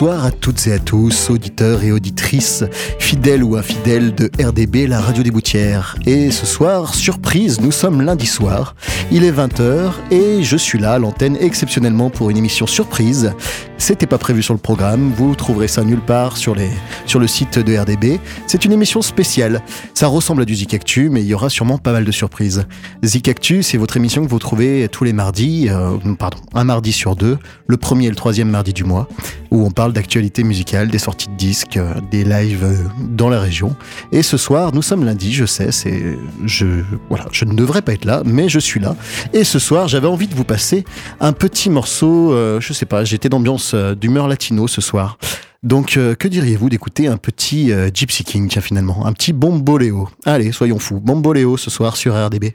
soir toutes et à tous, auditeurs et auditrices, fidèles ou infidèles de RDB, la radio des Boutières. Et ce soir, surprise, nous sommes lundi soir, il est 20h et je suis là à l'antenne exceptionnellement pour une émission surprise. C'était pas prévu sur le programme, vous trouverez ça nulle part sur, les, sur le site de RDB. C'est une émission spéciale, ça ressemble à du Zik Actu, mais il y aura sûrement pas mal de surprises. Zik Actu, c'est votre émission que vous trouvez tous les mardis, euh, pardon, un mardi sur deux, le premier et le troisième mardi du mois, où on parle d'actualité musicale, des sorties de disques, euh, des lives euh, dans la région. Et ce soir, nous sommes lundi, je sais, c'est, je, voilà, je ne devrais pas être là, mais je suis là. Et ce soir, j'avais envie de vous passer un petit morceau, euh, je sais pas, j'étais d'ambiance d'humeur latino ce soir. Donc, que diriez-vous d'écouter un petit Gypsy King, tiens, finalement, un petit Bomboléo Allez, soyons fous, Bomboléo ce soir sur RDB.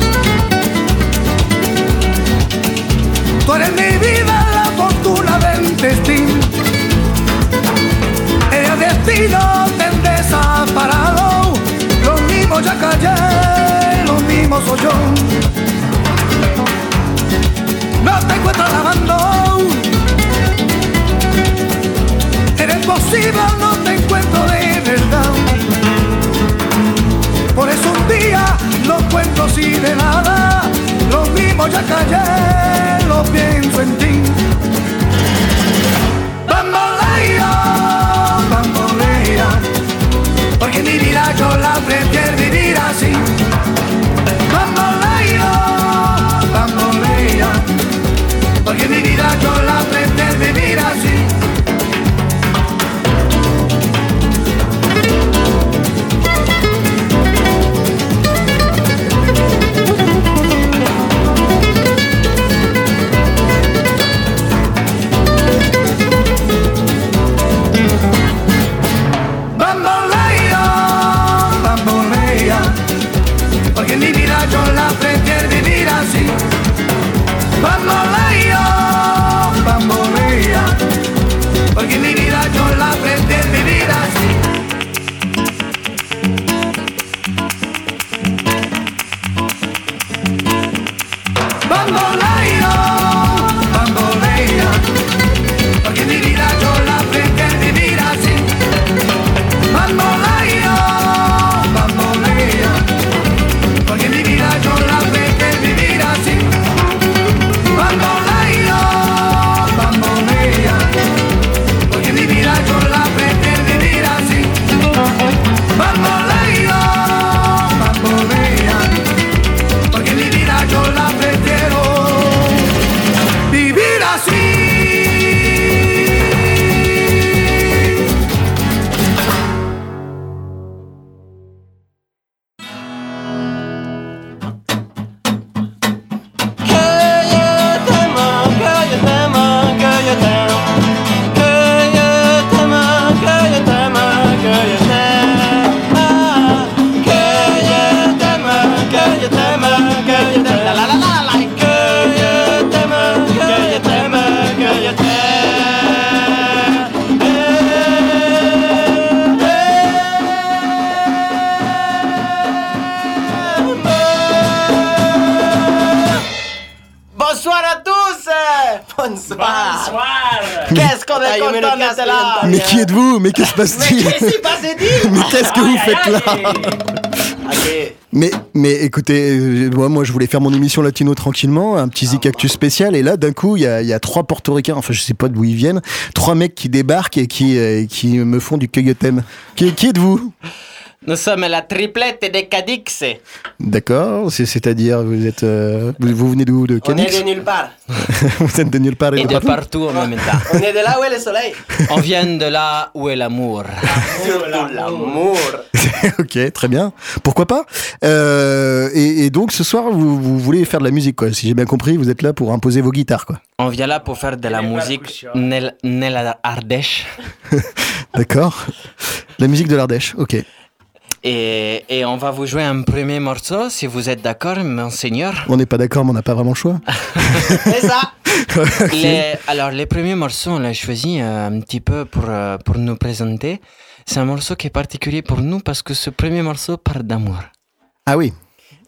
Tú eres mi vida, la fortuna del destino. El destino te desaparado. Lo mismo ya callé, lo mismo soy yo. No te encuentro lavando. Eres posible, no te encuentro de verdad. Por eso un día no cuento así de nada. Lo mismo ya callé pienso en ti. Bambolea, bambolea, porque mi vida yo la prefiero vivir así. Bambolea, bambolea, porque mi vida yo la prefiero vivir así. Qu'est-ce qu'on est content d'être là? Mais qui êtes-vous? Mais que se Mais passe-t-il? qu'est-ce qui passe-t-il Mais qu'est-ce que vous faites là? Mais, mais écoutez, euh, moi, moi je voulais faire mon émission latino tranquillement, un petit Zik Actu spécial, et là d'un coup il y a, il y a trois portoricains, enfin je sais pas d'où ils viennent, trois mecs qui débarquent et qui, euh, qui me font du cueilletem. Qui, qui êtes-vous? Nous sommes la triplette des Cadix. D'accord, c'est- c'est-à-dire vous êtes, euh, vous, vous venez d'où De On est Cadix de nulle part. Vous êtes de nulle part et Et de de partout partout en même temps. On est de là où est le soleil. On vient de là où est l'amour. L'amour. ok, très bien. Pourquoi pas Euh, et, et donc ce soir vous, vous voulez faire de la musique quoi Si j'ai bien compris, vous êtes là pour imposer vos guitares quoi. On vient là pour faire de la musique nel, nel Ardèche. D'accord La musique de l'Ardèche, ok. Et, et on va vous jouer un premier morceau, si vous êtes d'accord, monseigneur. On n'est pas d'accord, mais on n'a pas vraiment le choix. C'est ça. Les- alors, les premiers morceaux, on l'a choisi euh, un petit peu pour, euh, pour nous présenter. C'est un morceau qui est particulier pour nous parce que ce premier morceau parle d'amour. Ah oui,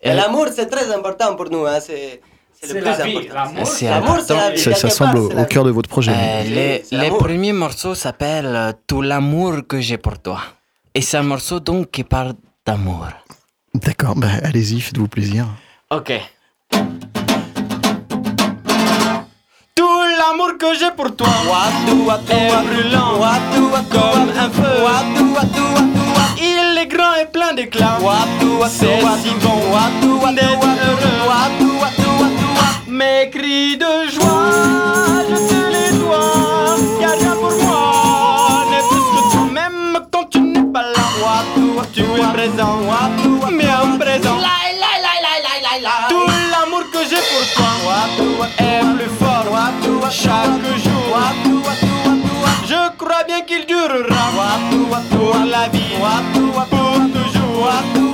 Et l'amour, c'est très important pour nous. Hein. C'est c'est C'est le la plus vie, important. l'amour. C'est L'amour, c'est la vie. ça, semble au, cœur de votre projet. Euh, les premiers morceaux s'appellent Tout l'amour que j'ai pour toi. Et c'est un morceau donc qui parle d'amour. D'accord, bah, allez-y, faites-vous plaisir. Ok. Tout l'amour que j'ai pour toi est brûlant comme un feu. Il est grand et plein d'éclat. C'est si bon d'être heureux. Mes cris de joie, je Tu es présent, bien présent. Tout l'amour que j'ai pour toi est plus fort chaque jour. Je crois bien qu'il durera pour la vie, pour toujours.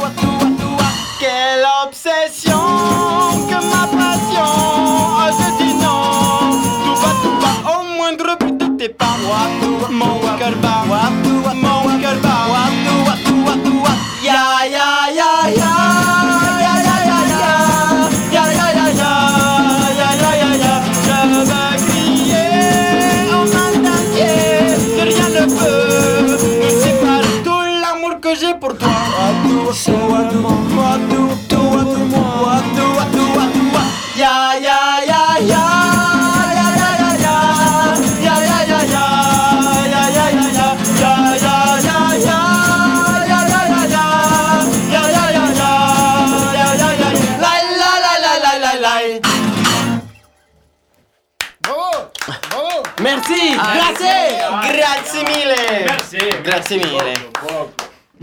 Grazie. Grazie mille. Merci. Grazie mille.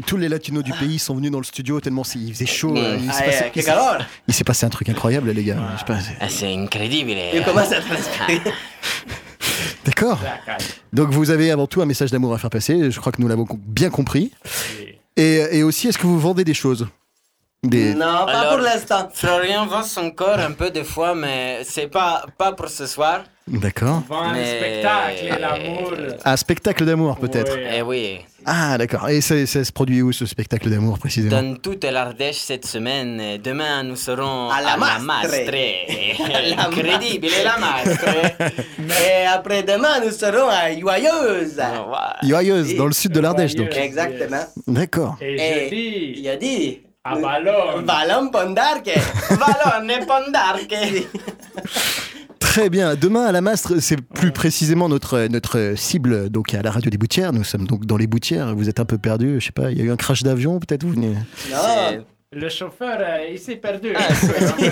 Tous les latinos du pays sont venus dans le studio tellement il faisait chaud. euh, il s'est passé- eh, il s'est passé un truc incroyable, les gars. Je sais pas, c'est- C'est incroyable. Io commence a transpirare. D'accord. Donc vous avez avant tout un message d'amour à faire passer. Je crois que nous l'avons com- bien compris. Et, et aussi, est-ce que vous vendez des choses? Des... Non, pas Alors- pour l'instant. Florian vend son corps un peu des fois, mais c'est pas, pas pour ce soir. D'accord. Vend un Mais- spectacle et l'amour. Un spectacle d'amour peut-être. Oui. Eh oui, Ah d'accord. Et ça, ça se produit où ce spectacle d'amour précisément? Dans toute l'Ardèche cette semaine. Et Demain, nous serons À la à Mastre. Incroyable, la Mastre. Et après-demain, nous serons à Joyeuse. Joyeuse, dans le sud de l'Ardèche donc. Exactement. D'accord. Et Et jeudi, il a à Ballon. Ballon Pondarque. Valone Pondarque. Très bien. Demain à la Mastre, c'est plus précisément notre, notre cible donc à la radio des Boutières. Nous sommes donc dans les Boutières. Vous êtes un peu perdu. Je sais pas. Il y a eu un crash d'avion peut-être. Vous venez? Non. Le chauffeur, euh, il s'est perdu.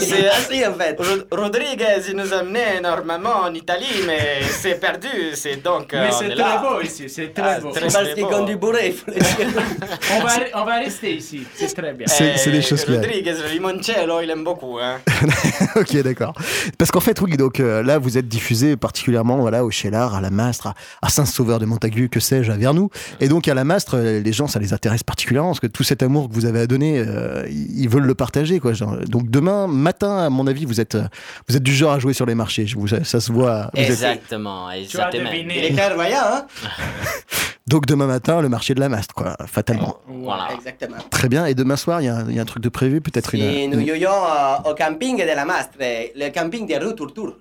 C'est ainsi en fait. Rodriguez, il nous amenait normalement en Italie, mais c'est perdu. C'est donc. Mais c'est très beau ici, c'est très Ah, beau. Parce qu'il conduit bourré, il faut le dire. On va, on va rester ici, c'est très bien. C'est- c'est des choses. Rodriguez, le limoncello, il aime beaucoup. Hein. ok, d'accord. Parce qu'en fait, oui, donc euh, là, vous êtes diffusé particulièrement voilà, au Chélard, à la Mastre, à, à Saint-Sauveur de Montagu, que sais-je, à Vernou. Et donc, à la Mastre, euh, les gens, ça les intéresse particulièrement parce que tout cet amour que vous avez à donner, euh, ils ils veulent le partager. Quoi, genre. Donc, demain matin, à mon avis, vous êtes, euh, vous êtes du genre à jouer sur les marchés. Je vous, ça, ça se voit. Vous êtes- Exactement, Tu as exactement. Deviné. clairvoyant, hein Donc, demain matin, le marché de la Mastre, quoi, fatalement. Voilà. Exactement. Très bien. Et demain soir, il y, a un- il y a un truc de prévu, peut-être Et nous une- y euh, au camping de la Mastre, le camping de rue Tour Tour.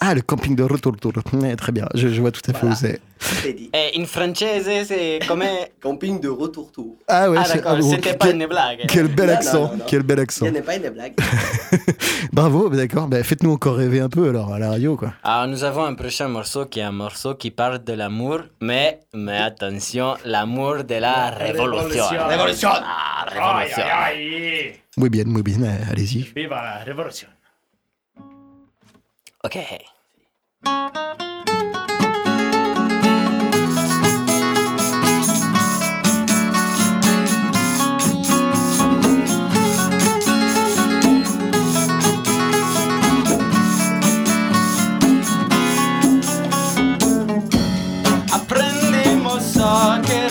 Ah, le camping de retour. Ouais, très bien, je, je vois tout à fait où c'est. C'est dit. E in francese c'est come... Camping de retour-tour. Ah ouais, Ah d'accord, c'était pas une blague. quel bel Non, non, accent, non, non. quel bel Ce accent. n'est pas une blague. Bravo, bah d'accord. Bah, Faites-nous encore rêver un peu alors à la radio, quoi. Alors nous avons un prochain morceau qui est un morceau qui parle de l'amour, mais, mais attention, l'amour de la révolution. révolution. Révolution. Ah, révolution. aïe, aïe. Muy bien, muy bien, allez-y. Viva la révolution. Ok. Aprendimos a quererte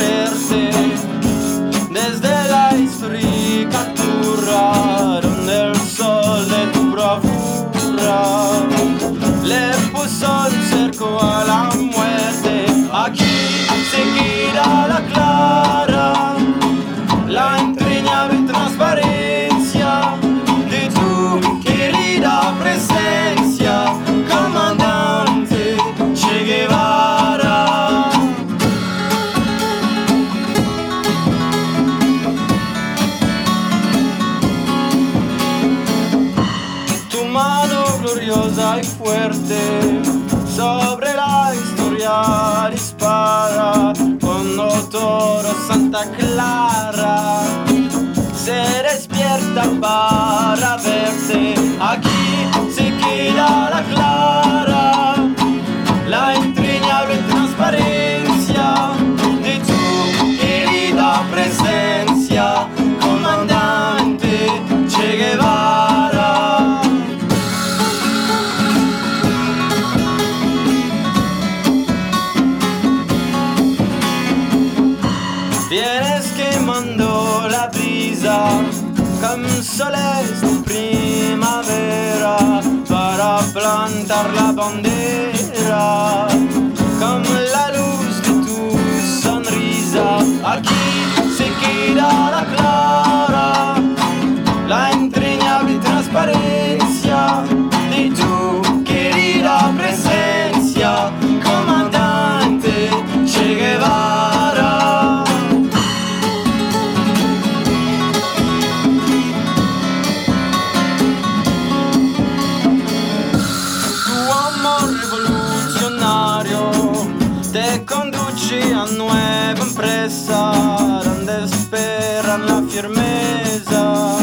la firmeza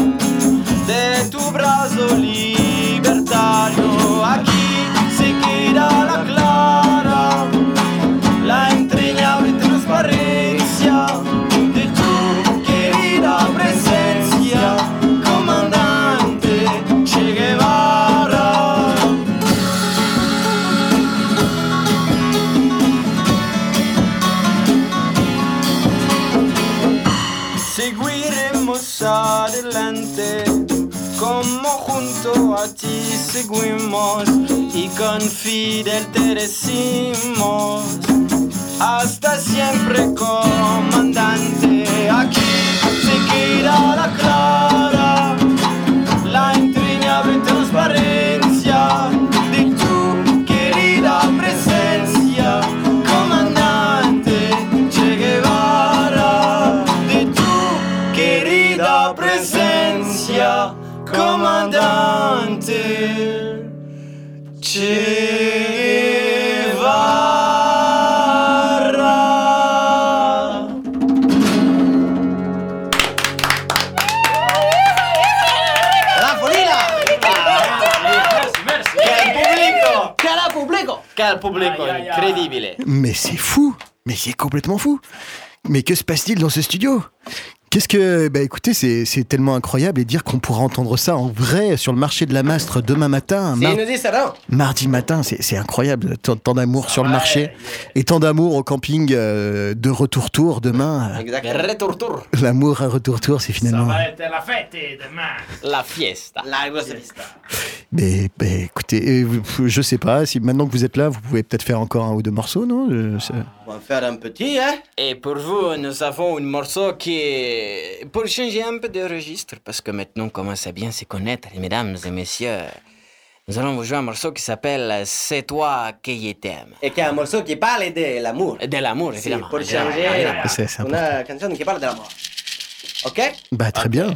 de tu brazo libertario. Seguimos y con Fidel te decimos hasta siempre comandante. Aquí se queda la clara la entrañable transparencia Mais c'est fou. Mais c'est complètement fou. Mais que se passe-t-il dans ce studio? Qu'est-ce que... Bah écoutez, c'est c'est tellement incroyable et dire qu'on pourra entendre ça en vrai sur le marché de la Mastre demain matin, Si mar- nous disent rien. mardi matin, c'est c'est incroyable. Tant, tant d'amour sur le marché et tant d'amour au camping euh, de retour-tour demain. Exactement. Retour tour, L'amour à retour-tour, c'est Ça finalement... va être la fête demain. la fiesta. La grosse Mais, mais écoutez, je sais pas, si maintenant que vous êtes là, vous pouvez peut-être faire encore un ou deux morceaux, non? Je- c'est- On va faire un petit, hein? Et pour vous, nous avons un morceau qui est pour changer un peu de registre, parce que maintenant on commence à bien se connaître, mesdames et messieurs. Nous allons vous jouer un morceau qui s'appelle C'est toi qui je t'aime. Et qui est un morceau qui parle de l'amour. De l'amour, évidemment. pour évidemment, changer. C'est- c'est una canción qui parle de l'amour. Ok? Bah très bien.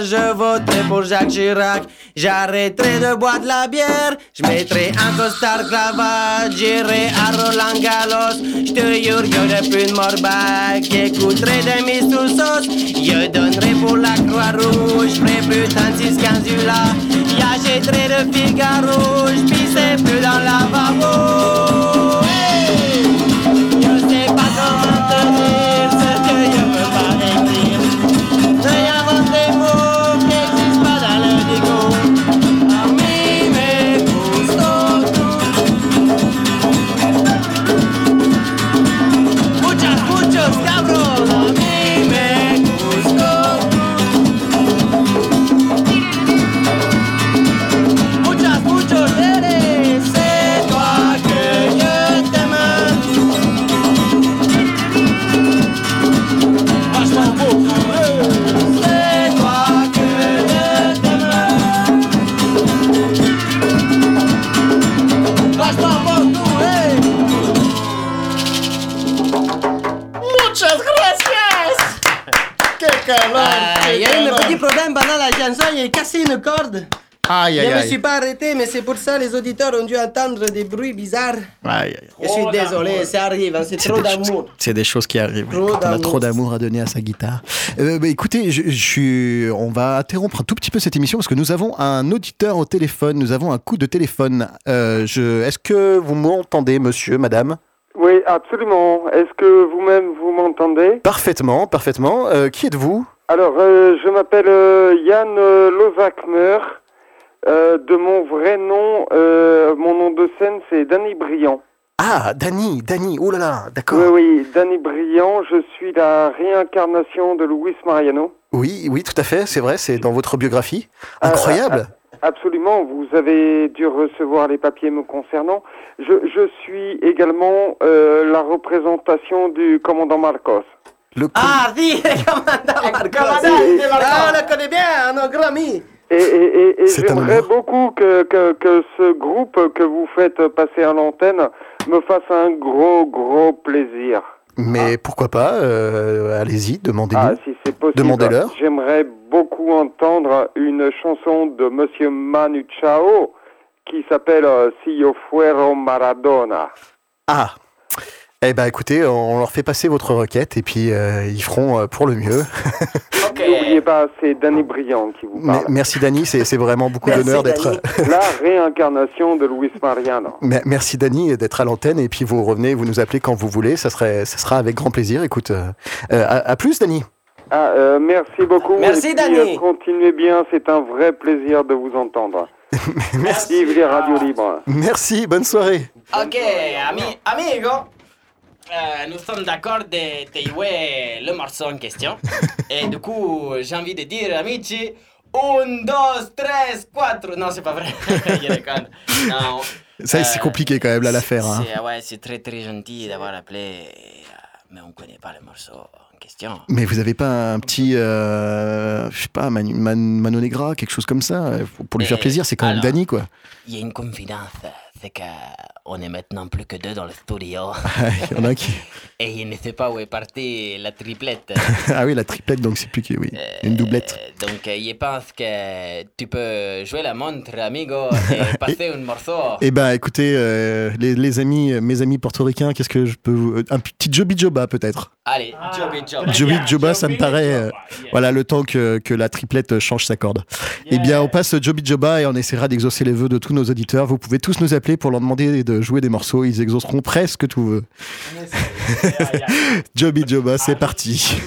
Je voterai pour Jacques Chirac. J'arrêterai de boire de la bière, je mettrai un costard cravate, j'irai à Roland Garros. Je te jure, plus de morbac, j'écouterai des Miss sous sauce, je donnerai pour la Croix-Rouge, je ferai plus 36 15 là, j'achèterai le Figaro, je pisserai plus dans la lavabo. Ah, Il y a eu un petit problème pendant la chanson, il a cassé une corde. Aïe, Je aïe, me aïe. suis pas arrêté, mais c'est pour ça les auditeurs ont dû entendre des bruits bizarres. Aïe, aïe. Je suis désolé, ça arrive, hein, c'est trop d'amour. C'est des choses qui arrivent. Trop quand on a d'amour. trop d'amour à donner à sa guitare. Euh, bah, écoutez, je, je suis, on va interrompre un tout petit peu cette émission parce que nous avons un auditeur au téléphone. Nous avons un coup de téléphone. Euh, je, est-ce que vous m'entendez, monsieur, madame? Oui, absolument. Est-ce que vous-même vous m'entendez? Parfaitement, parfaitement. Euh, qui êtes-vous? Alors, euh, je m'appelle euh, Yann euh, Lozakmer. Euh, de mon vrai nom, mon nom de scène, c'est Danny Briand. Ah, Dany, Dany. Oh là là, d'accord. Oui, oui, Danny Briand. Je suis la réincarnation de Luis Mariano. Oui, oui, tout à fait. C'est vrai. C'est dans votre biographie. Ah, Incroyable. Absolument, vous avez dû recevoir les papiers me concernant. Je, je suis également la représentation du commandant Marcos. Le Ah, si, le commandant Marcos. commandant. Ah, on le connaît bien, nos grands amis. Et, et, et, j'aimerais beaucoup que, que, que ce groupe que vous faites passer à l'antenne me fasse un gros, gros plaisir. Mais pourquoi pas euh, Allez-y, demandez-nous. Ah, si c'est possible. Demandez-leur. J'aimerais beaucoup entendre une chanson de Monsieur Manu Chao qui s'appelle euh, Si yo fuero Maradona. Ah Eh ben écoutez, on leur fait passer votre requête et puis euh, ils feront euh, pour le mieux. N'oubliez pas, c'est Danny Briand qui vous Mais- parle. merci Dani, c'est c'est vraiment beaucoup d'honneur d'être. Dany. La réincarnation de Luis Mariano. Mais- Merci Dani d'être à l'antenne et puis vous revenez, vous nous appelez quand vous voulez, ça serait, ça sera avec grand plaisir. Écoute, euh, euh, à, à plus Dani. Ah, euh, merci beaucoup. Merci, Danny. euh, continuez bien, c'est un vrai plaisir de vous entendre. Merci. Vive les radios libres. Merci, bonne soirée. Ok, ami, amigo. Euh, nous sommes d'accord de, de jouer le morceau en question. Et du coup, j'ai envie de dire, amici, un, dos, tres, quatre. Non, c'est pas vrai. Non. Ça, c'est Euh, compliqué quand même là l'affaire. Hein. c'est- Ouais, c'est très très gentil d'avoir appelé, euh, mais on connaît pas le morceau en question. Mais vous avez pas un petit, euh, je sais pas, Manu, Man- Mano Negra, quelque chose comme ça, euh, pour- lui faire plaisir. C'est quand même alors- Dani quoi. Il y a une confidence, c'est qu'on est maintenant plus que deux dans le studio. Il y en a qui. Et il ne sait pas où est partie la triplette. Ah oui, la triplette, donc c'est plus que oui, une doublette. Euh, Donc, euh, je pense que tu peux jouer la montre, amigo, et passer un morceau. Eh ben, écoutez, euh, les, les amis, euh, mes amis portoricains, qu'est-ce que je peux vous... Un petit Joby Joba peut-être. Allez, Ah, job it, job. très Joby Joba, ça me Joby paraît, Joba, euh, yeah. Voilà, le temps que, que la triplette change sa corde. Eh bien, on passe Joby Joba et on essaiera d'exaucer les vœux de tous nos auditeurs. Vous pouvez tous nous appeler pour leur demander de jouer des morceaux. Ils exauceront presque yeah. Joby Joba, c'est parti.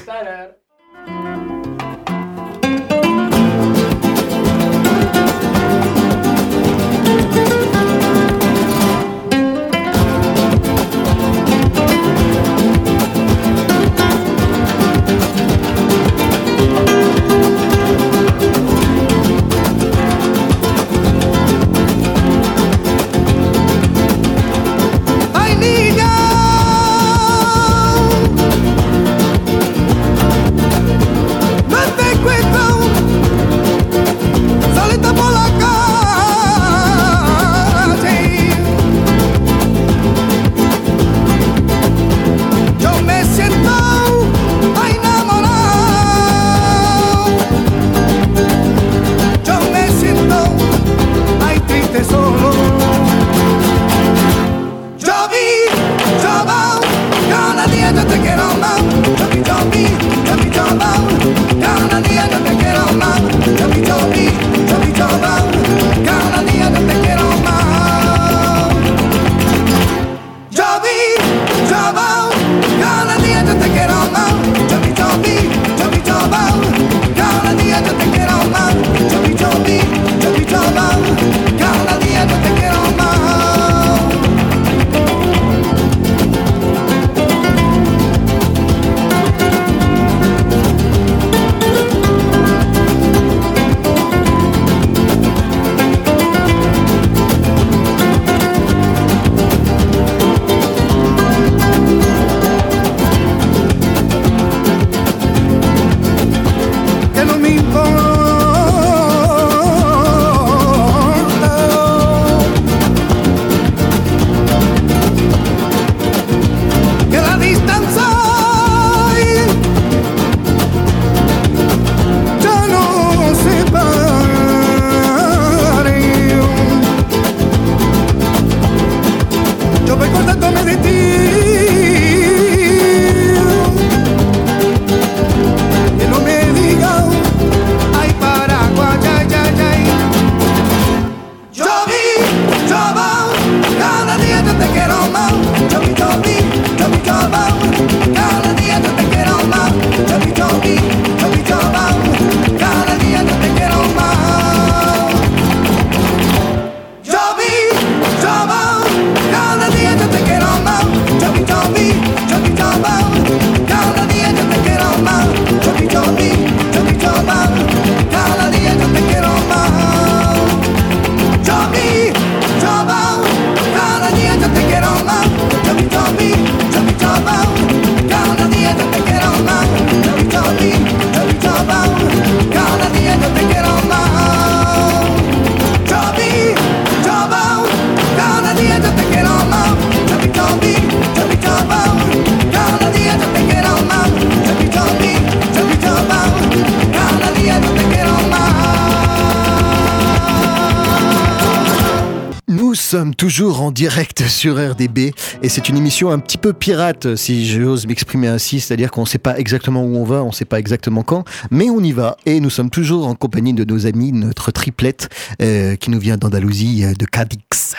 Toujours en direct sur RDB et c'est une émission un petit peu pirate, si j'ose m'exprimer ainsi, c'est-à-dire qu'on ne sait pas exactement où on va, on ne sait pas exactement quand, mais on y va. Et nous sommes toujours en compagnie de nos amis, notre triplette euh, qui nous vient d'Andalousie, euh, de Cadix.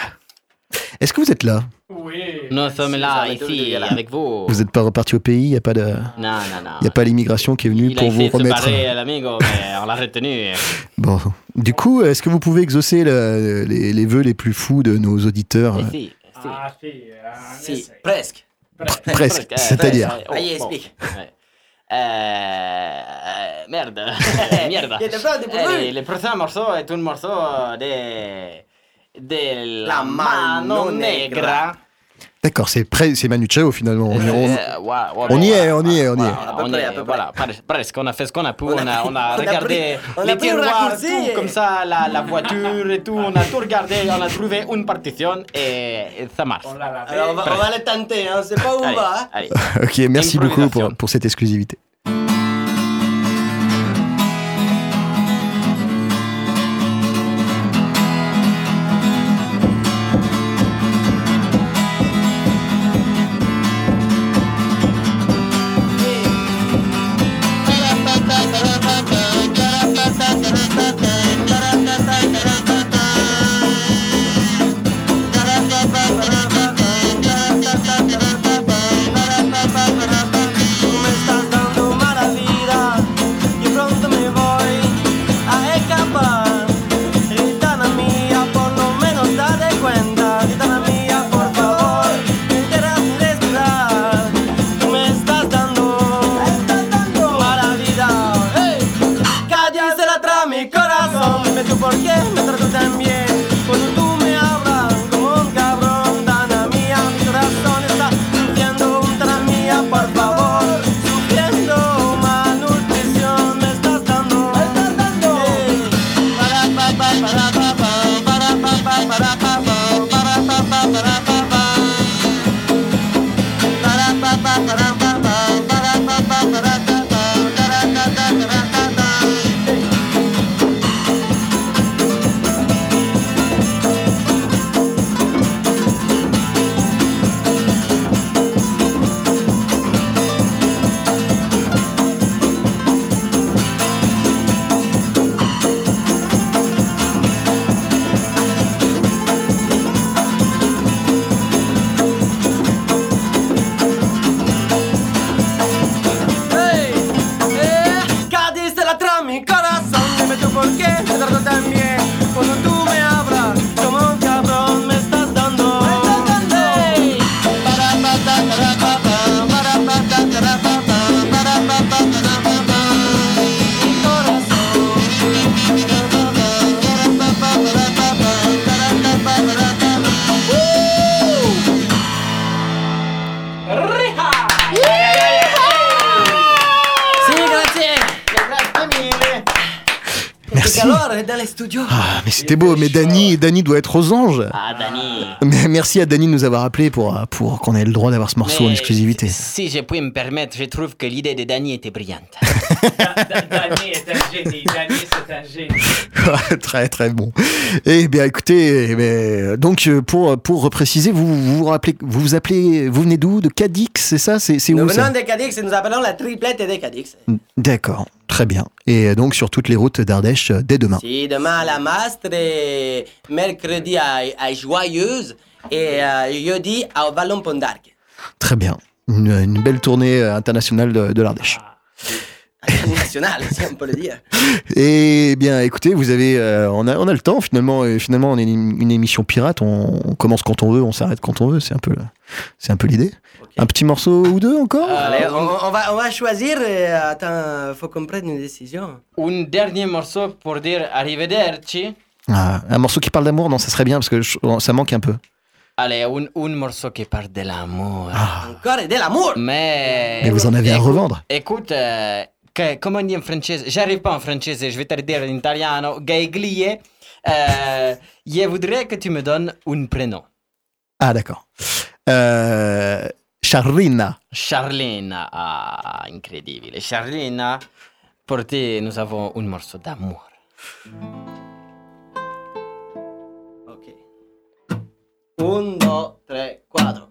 Est-ce que vous êtes là? Oui. Nous sommes là, ici, avec vous. Vous n'êtes pas reparti au pays Il n'y a pas de... Non, non, non. Il a pas l'immigration qui est venue Il a pour vous essayé de se remettre. barrer, l'amigo, mais on l'a retenu. Bon, du coup, est-ce que vous pouvez exaucer le- les, les vœux les plus fous de nos auditeurs. Ah, si, euh, Si, presque. Presque, Euh, c'est-à-dire. presque, oh, Allez, bon. explique. Ouais. Euh, euh, merde. merde. Il était pas dépourvu. Allez, le prochain morceau est un morceau de. De La Mano Negra. D'accord, c'est c'est Manu Chao finalement. On, y- on- Euh, ouais, ouais, on y est, on y est, on y est. On y est, voilà, pres- presque, on a fait ce qu'on a pu, On a on a pris- on a regardé pris- on a les tiroirs, tout comme ça, la, la voiture et tout, on a tout regardé, on a trouvé une partition et, et ça marche. L'a. Alors, on va, on va le tenter, hein. on sait pas où on va. hein. allez. Ok, merci beaucoup pour, pour cette exclusivité. Ah, mais c'était beau, mais Dany, Dany doit être aux anges. Ah, Dani. Mais merci à Dany de nous avoir appelé pour, pour qu'on ait le droit d'avoir ce morceau en exclusivité. Si je puis me permettre, je trouve que l'idée de Dani était brillante. Est un génie. Danny, c'est un génie. très très bon. Eh bien écoutez, eh donc euh, pour pour repréciser, vous vous vous rappelez, vous vous appelez, vous venez d'où? De Cadix, c'est ça? C'est Nous où ça? venons de Cadix et nous appelons la triplette de Cadix. D'accord, très bien. Et euh, donc sur toutes les routes d'Ardèche euh, dès demain. Si, demain à la Mastre, et mercredi à, à Joyeuse et euh, jeudi à Vallon Pont d'Arc. Très bien. Une, une belle tournée internationale de, de l'Ardèche. National, si on peut le dire. Et bien, écoutez, vous avez, euh, on a, on a le temps finalement. Et finalement, on est une, une émission pirate. On, on commence quand on veut, on s'arrête quand on veut. C'est un peu, c'est un peu l'idée. Un petit morceau ou deux encore? Allez, on, on va, on va choisir. et, attends, faut qu'on prenne une décision. Un dernier morceau pour dire arrivederci. Ah, un morceau qui parle d'amour, non, ça serait bien parce que je- ça manque un peu. Allez, un, un morceau qui parle de l'amour. Encore et de l'amour. Mais. Mais vous en avez à revendre. Écoute, euh, on dit en français J'arrive pas en français, je vais te le dire en italiano. Gaiglie. Euh, je voudrais que tu me donnes un prénom. Ah, d'accord. Euh, Charlina. Charlene. Ah, incredibile. Charlene, pour te, nous avons un morceau d'amour. Ok. Un, dos, tres, cuatro.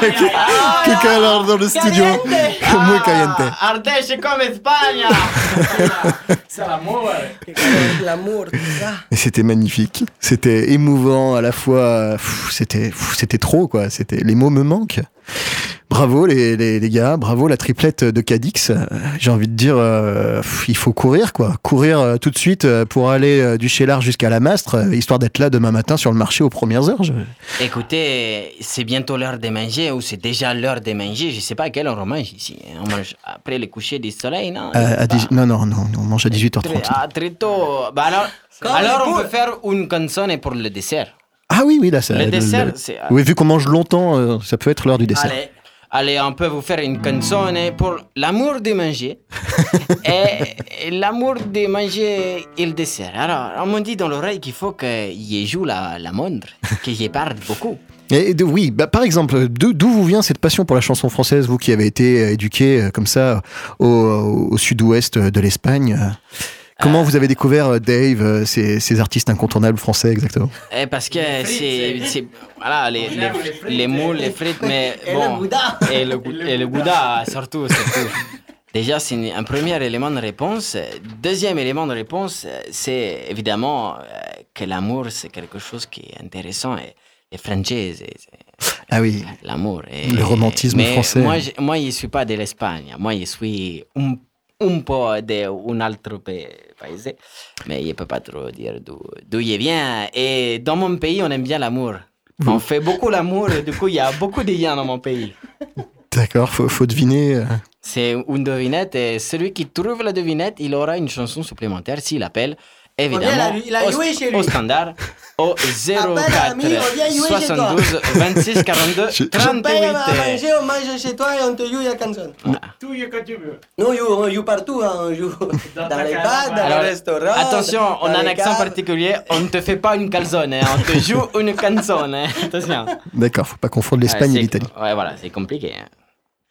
Qué calor! Qué calor dans le studio. Muy caliente. Ardèche comme Espagne C'est l'amour. L'amour, tout ça. Et c'était magnifique. C'était émouvant à la fois. C'était, c'était trop quoi. C'était les mots me manquent. Bravo les, les, les gars, bravo la triplette de Cadix. J'ai envie de dire, euh, il faut courir quoi, courir euh, tout de suite euh, pour aller euh, du Chélard jusqu'à la Mastre, euh, histoire d'être là demain matin sur le marché aux premières heures. Je- Écoutez, c'est bientôt l'heure de manger ou c'est déjà l'heure de manger. Je sais pas à quelle heure on mange ici. On mange après le coucher du soleil, non? Euh, à Non non non, on mange à très, 18h30. ah, très tôt. Bah alors, on peut faire une canzone pour le dessert. Ah oui oui là ça. Le dessert, c'est- Oui vu qu'on mange longtemps, euh, ça peut être l'heure du dessert. Allez, allez, on peut vous faire une canzone pour l'amour de manger et, l'amour de manger et le dessert. Alors, on m'a dit dans l'oreille qu'il faut que je joue la, la montre, que je parle beaucoup. Et de- oui, bah, par exemple, d'où vous vient cette passion pour la chanson française, vous qui avez été euh, éduqué euh, comme ça au, au sud-ouest de l'Espagne euh, Comment vous avez découvert euh, Dave, euh, ces, ces artistes incontournables français exactement Eh, parce que c'est, voilà, les, les, les moules, les frites, mais Et bon. le Bouddha. Et le, gou- et le Bouddha, surtout, surtout. Déjà, c'est un premier élément de réponse. Deuxième élément de réponse, c'est évidemment euh, que l'amour, c'est quelque chose qui est intéressant. Et c'est Ah oui, l'amour. Et- Le romantisme mais français. Moi, je, moi, je ne suis pas de l'Espagne. Moi, je suis un, un peu d'un autre pays, pays, mais je ne peux pas trop dire d'où je viens. Et dans mon pays, on aime bien l'amour. On fait beaucoup l'amour et du coup, il y a beaucoup de liens dans mon pays. d'accord, faut, faut deviner. euh. C'est une devinette et celui qui trouve la devinette, il aura une chanson supplémentaire s'il appelle, évidemment, il a au, joué chez lui. au standard, au 04 ami, on vient jouer chez toi. 72 26 42 Je- je Je paye à 38. manger, on mange chez toi et on te joue la chanson. Tout y que tu veux. Nous, on joue, on joue partout, hein, on joue dans, les bars, dans Alors, les restaurants. attention, on a un accent particulier, on ne te fait pas une calzone, hein, on te joue une canzone. hein. Attention. D'accord, faut pas confondre l'Espagne et l'Italie. Ouais, voilà, c'est compliqué.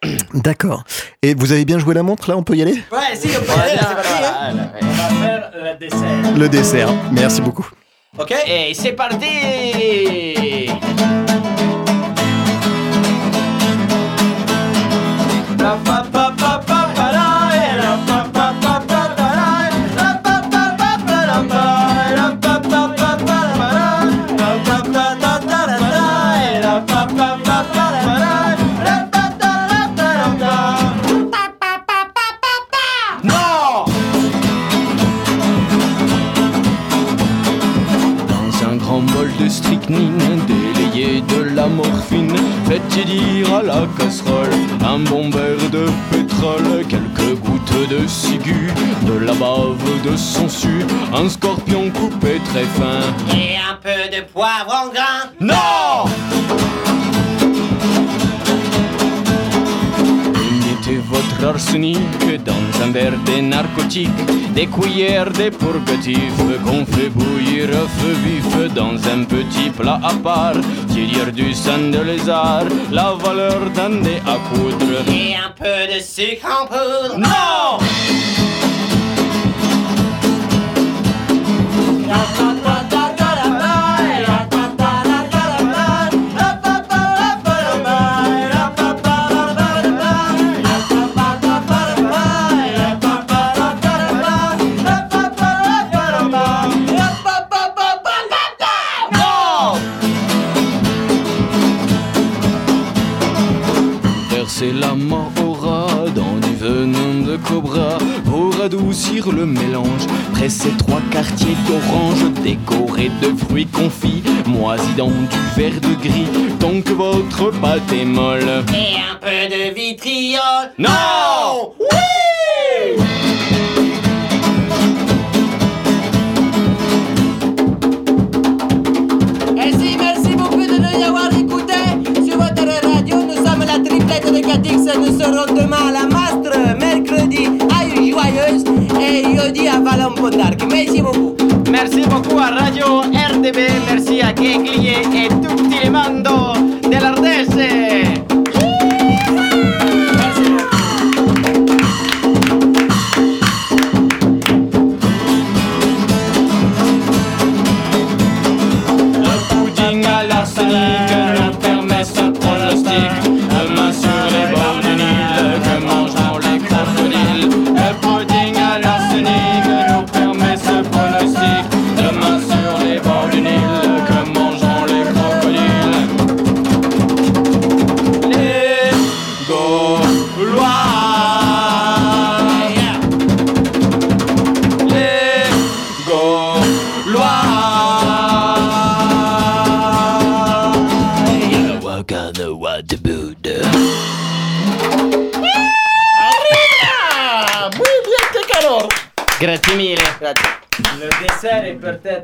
D'accord. Et vous avez bien joué la montre là, on peut y aller? Ouais, si, on peut y aller, c'est parti. hein. On va faire le dessert. Le dessert. Merci beaucoup. Ok Et c'est parti dire à la casserole un bon verre de pétrole, quelques gouttes de ciguë, de la bave de sangsue, un scorpion coupé très fin. Et un peu de poivre en grain. Non Arsenic dans un verre de narcotique, des cuillères de purgatif qu'on fait bouillir à feu vif dans un petit plat à part, tirer du sang de lézard, la valeur d'un dé à coudre. Et un peu de sucre en poudre. Non le mélange. Presser trois quartiers d'orange décorés de fruits confits, moisis dans du verre de gris, tant que votre pâte est molle. Et un peu de vitriol. Non Merci, merci beaucoup de nous y avoir écoutés. Sur votre radio, nous sommes la triplette de Catix. Nous serons demain à la à Valon-Pontarc. Merci beaucoup. Merci beaucoup à Radio RDB, merci à Keklié et tutti les mando dell'Ardèche. Le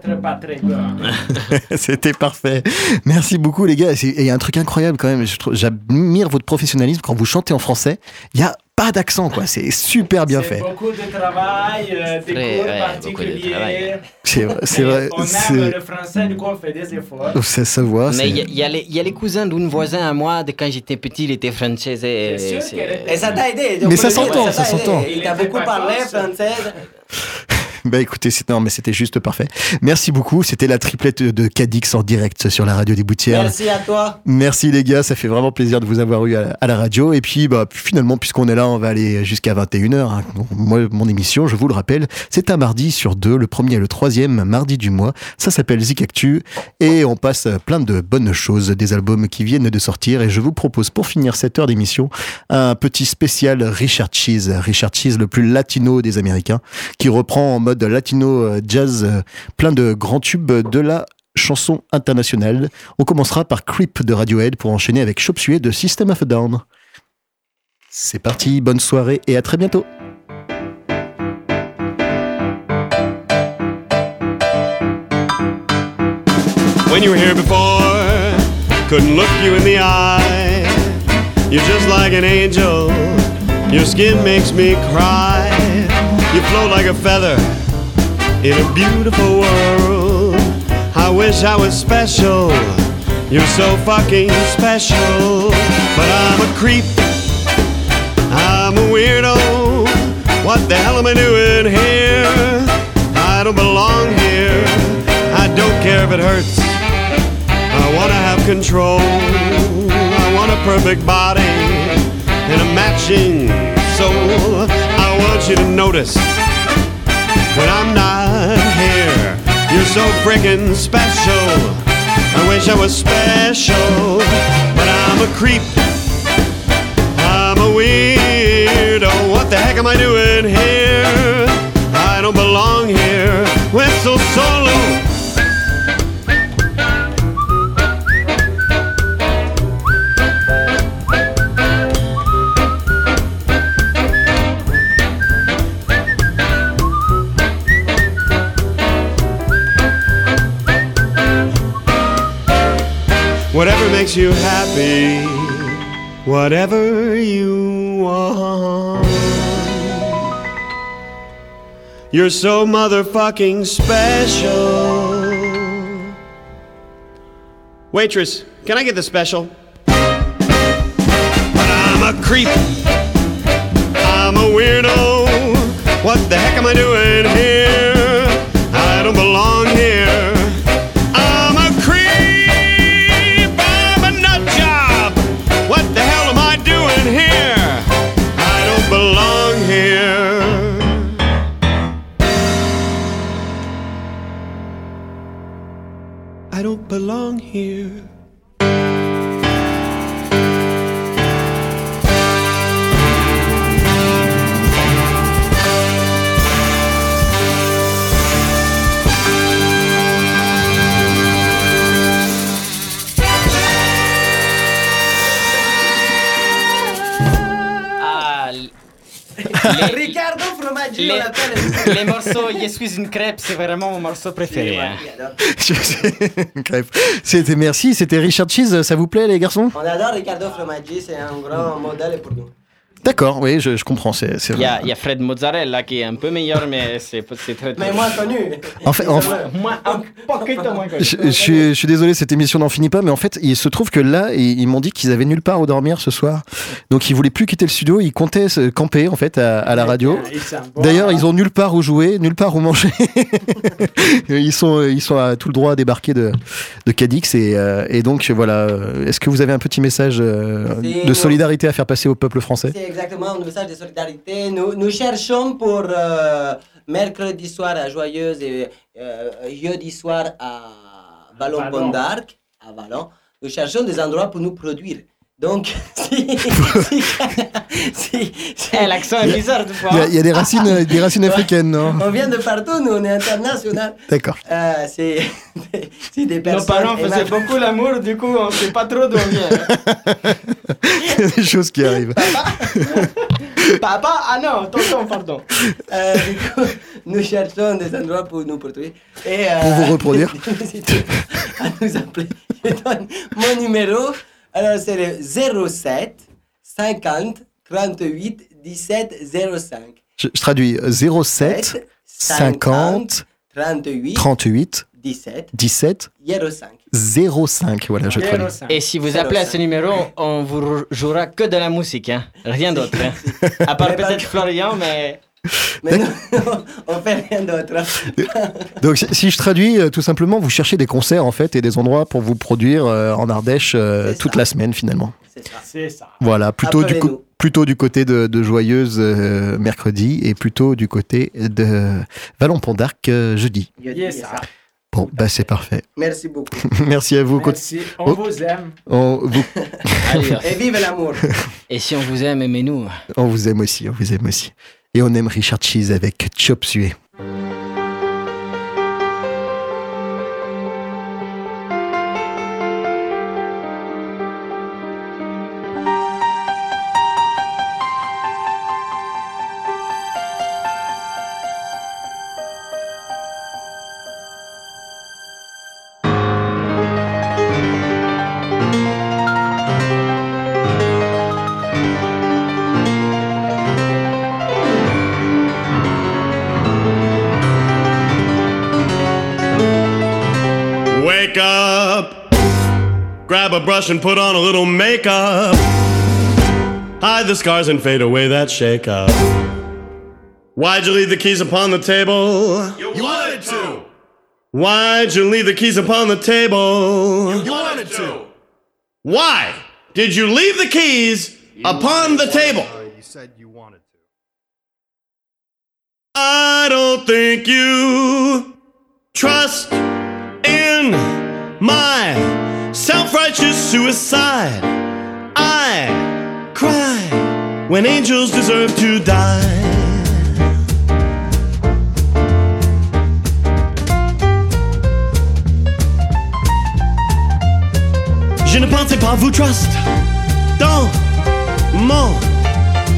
C'était parfait. Merci beaucoup les gars. Il y a un truc incroyable quand même. J'admire votre professionnalisme quand vous chantez en français. Il y a pas d'accent, quoi. C'est super bien fait. beaucoup de travail, euh, des cours ouais, beaucoup de particuliers. travail. C'est vrai. On aime le français, du coup on fait des efforts. Ça, voit. Mais il y, a- y a les- il y a les cousins d'un voisin à moi, de quand j'étais petit, il était français. et ça t'a aidé. Mais ça s'entend, ça s'entend. Il était beaucoup parlé français. Bah écoutez, non, mais c'était juste parfait. Merci beaucoup. C'était la triplette de Cadix en direct sur la radio des Boutières. Merci à toi. Merci les gars, ça fait vraiment plaisir de vous avoir eu à, à la radio. Et puis bah, finalement, puisqu'on est là, on va aller jusqu'à 21h. hein. Moi, mon émission, je vous le rappelle, c'est un mardi sur deux, le premier et le troisième mardi du mois. Ça s'appelle Zik Actu et on passe plein de bonnes choses, des albums qui viennent de sortir. Et je vous propose pour finir cette heure d'émission un petit spécial Richard Cheese. Richard Cheese, le plus latino des Américains, qui reprend en mode latino euh, jazz euh, plein de grands tubes de la chanson internationale. On commencera par Creep de Radiohead pour enchaîner avec Chop Suey de System of a Down. C'est parti, bonne soirée et à très bientôt. When you were here before, couldn't look you in the eye. You're just like an angel, your skin makes me cry. You like a feather in a beautiful world. I wish I was special, you're so fucking special. But I'm a creep, I'm a weirdo. What the hell am I doing here? I don't belong here. I don't care if it hurts. I wanna have control. I want a perfect body and a matching soul. I want you to notice when I'm not here. You're so freaking special. I wish I was special, but I'm a creep. I'm a weirdo. What the heck am I doing here? I don't belong here. Whistle solo. Makes you happy, whatever you want. You're so motherfucking special. Waitress, can I get the special? But I'm a creep. I'm a weirdo. What the heck am I doing here? I don't belong here. Belong here. Les, Ricardo Fromaggi, on les, l'appelle. les morceaux Je suis une crêpe, c'est vraiment mon morceau préféré. hein. Je. C'était merci, c'était Richard Cheese, ça vous plaît les garçons? On adore Ricardo Fromaggi, c'est un grand modèle pour nous. D'accord, oui, je, je comprends, c'est c'est Il y, vrai. a, il y a Fred Mozzarella qui est un peu meilleur, mais c'est c'est très. Mais moins connu. En fait, en fait- Moi, un poquito moins connu. Je, je suis, je suis désolé, cette émission n'en finit pas, mais en fait, il se trouve que là, ils, ils m'ont dit qu'ils avaient nulle part où dormir ce soir. Donc, ils voulaient plus quitter le studio, ils comptaient se camper, en fait, à, à la radio. D'ailleurs, ils ont nulle part où jouer, nulle part où manger. ils, sont, ils sont à tout le droit à débarquer de, de Cadix. Et, euh, et donc, voilà. Est-ce que vous avez un petit message euh, de solidarité à faire passer au peuple français? C'est exactement un message de solidarité. Nous, cherchons pour euh, mercredi soir à Joyeuse et euh, jeudi soir à Ballon. Pont à Vallon. Nous cherchons des endroits pour nous produire. Donc, si. si, si- si- Eh, L'accent est bizarre, fois. Il y a- il y, a des racines, des racines africaines, non on vient de partout, nous, on est international. D'accord. Euh, c'est c'est des Nos personnes. parents faisaient beaucoup l'amour, du coup on sait pas trop d'où on vient. Il y a des choses qui arrivent. Papa? Ah non, tonton, pardon. Euh, du coup, nous cherchons des endroits pour nous produire. Et, euh, Pour vous reproduire. n'hésitez pas à nous appeler. Je donne mon numéro. Alors, c'est le 07 50 38 17 05. Je, je traduis 07 50 38 38 17 17 05. 05. Voilà, je traduis. Et si vous appelez à ce numéro, on vous jouera que de la musique, hein. rien d'autre. hein. À part peut-être Florian, mais Mais non, on fait rien d'autre. Donc, si- si je traduis, euh, tout simplement, vous cherchez des concerts en fait et des endroits pour vous produire euh, en Ardèche euh, C'est toute ça. la semaine finalement. C'est ça. C'est ça. Voilà, plutôt du, co- Appelez-nous. plutôt du côté de, de Joyeuse euh, mercredi et plutôt du côté de Vallon-Pont d'Arc euh, jeudi. Je dis Yes, ça. ça. Bon, bah c'est parfait. Merci beaucoup. Merci à vous. Merci. On Oh. vous aime. On, vous- allez, Et vive l'amour. et si on vous aime, aimez-nous. on vous aime aussi, on vous aime aussi. Et on aime Richard Cheese avec Chop Suey. Brush and put on a little makeup. Hide the scars and fade away that shake up. Why'd you leave the keys upon the table? You wanted to. Why'd you leave the keys upon the table? You wanted to. Why did you leave the keys upon the table? Uh, you said you wanted to. I don't think you trust in my self righteous suicide. I cry when angels deserve to die. Je ne pensais pas vous trust dans mon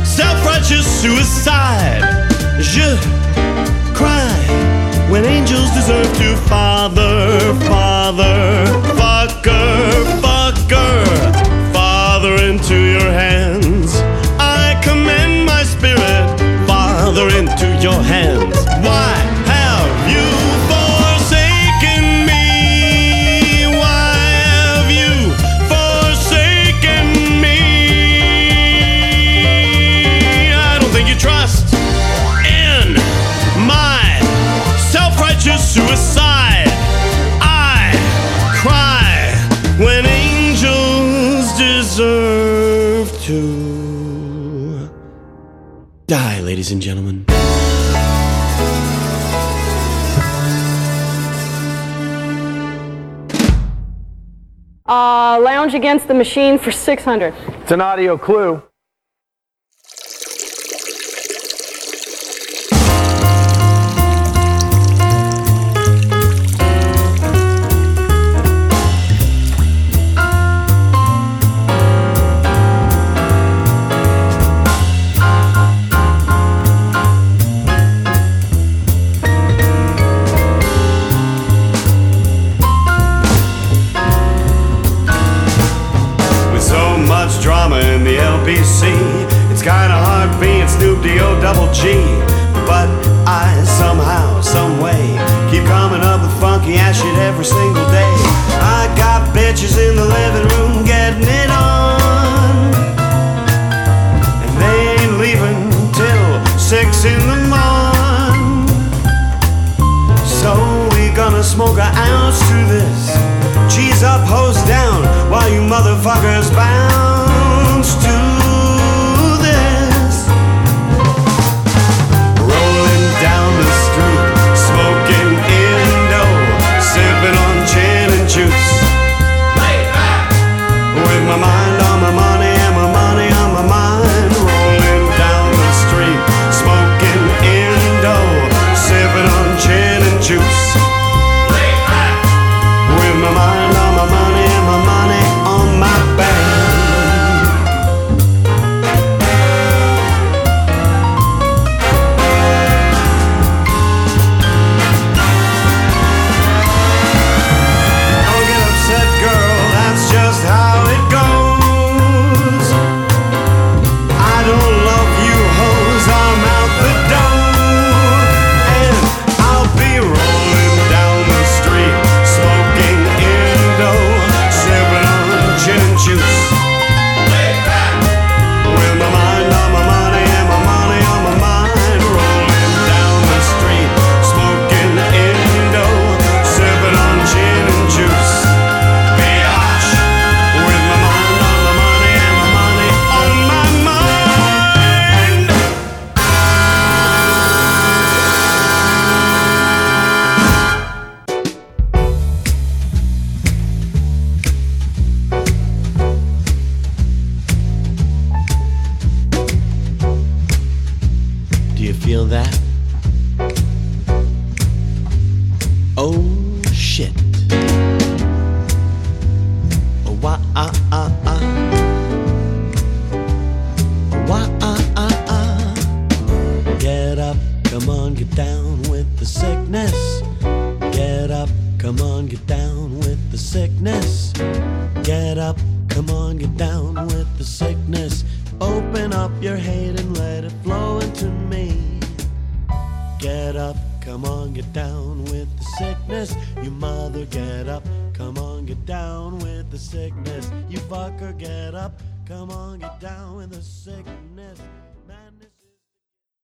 self-righteous suicide. Je when angels deserve to father, father, fucker, fucker, father into your hands. I commend my spirit, father into your hands. Ladies and gentlemen. Uh, lounge against the machine for 600. It's an audio clue.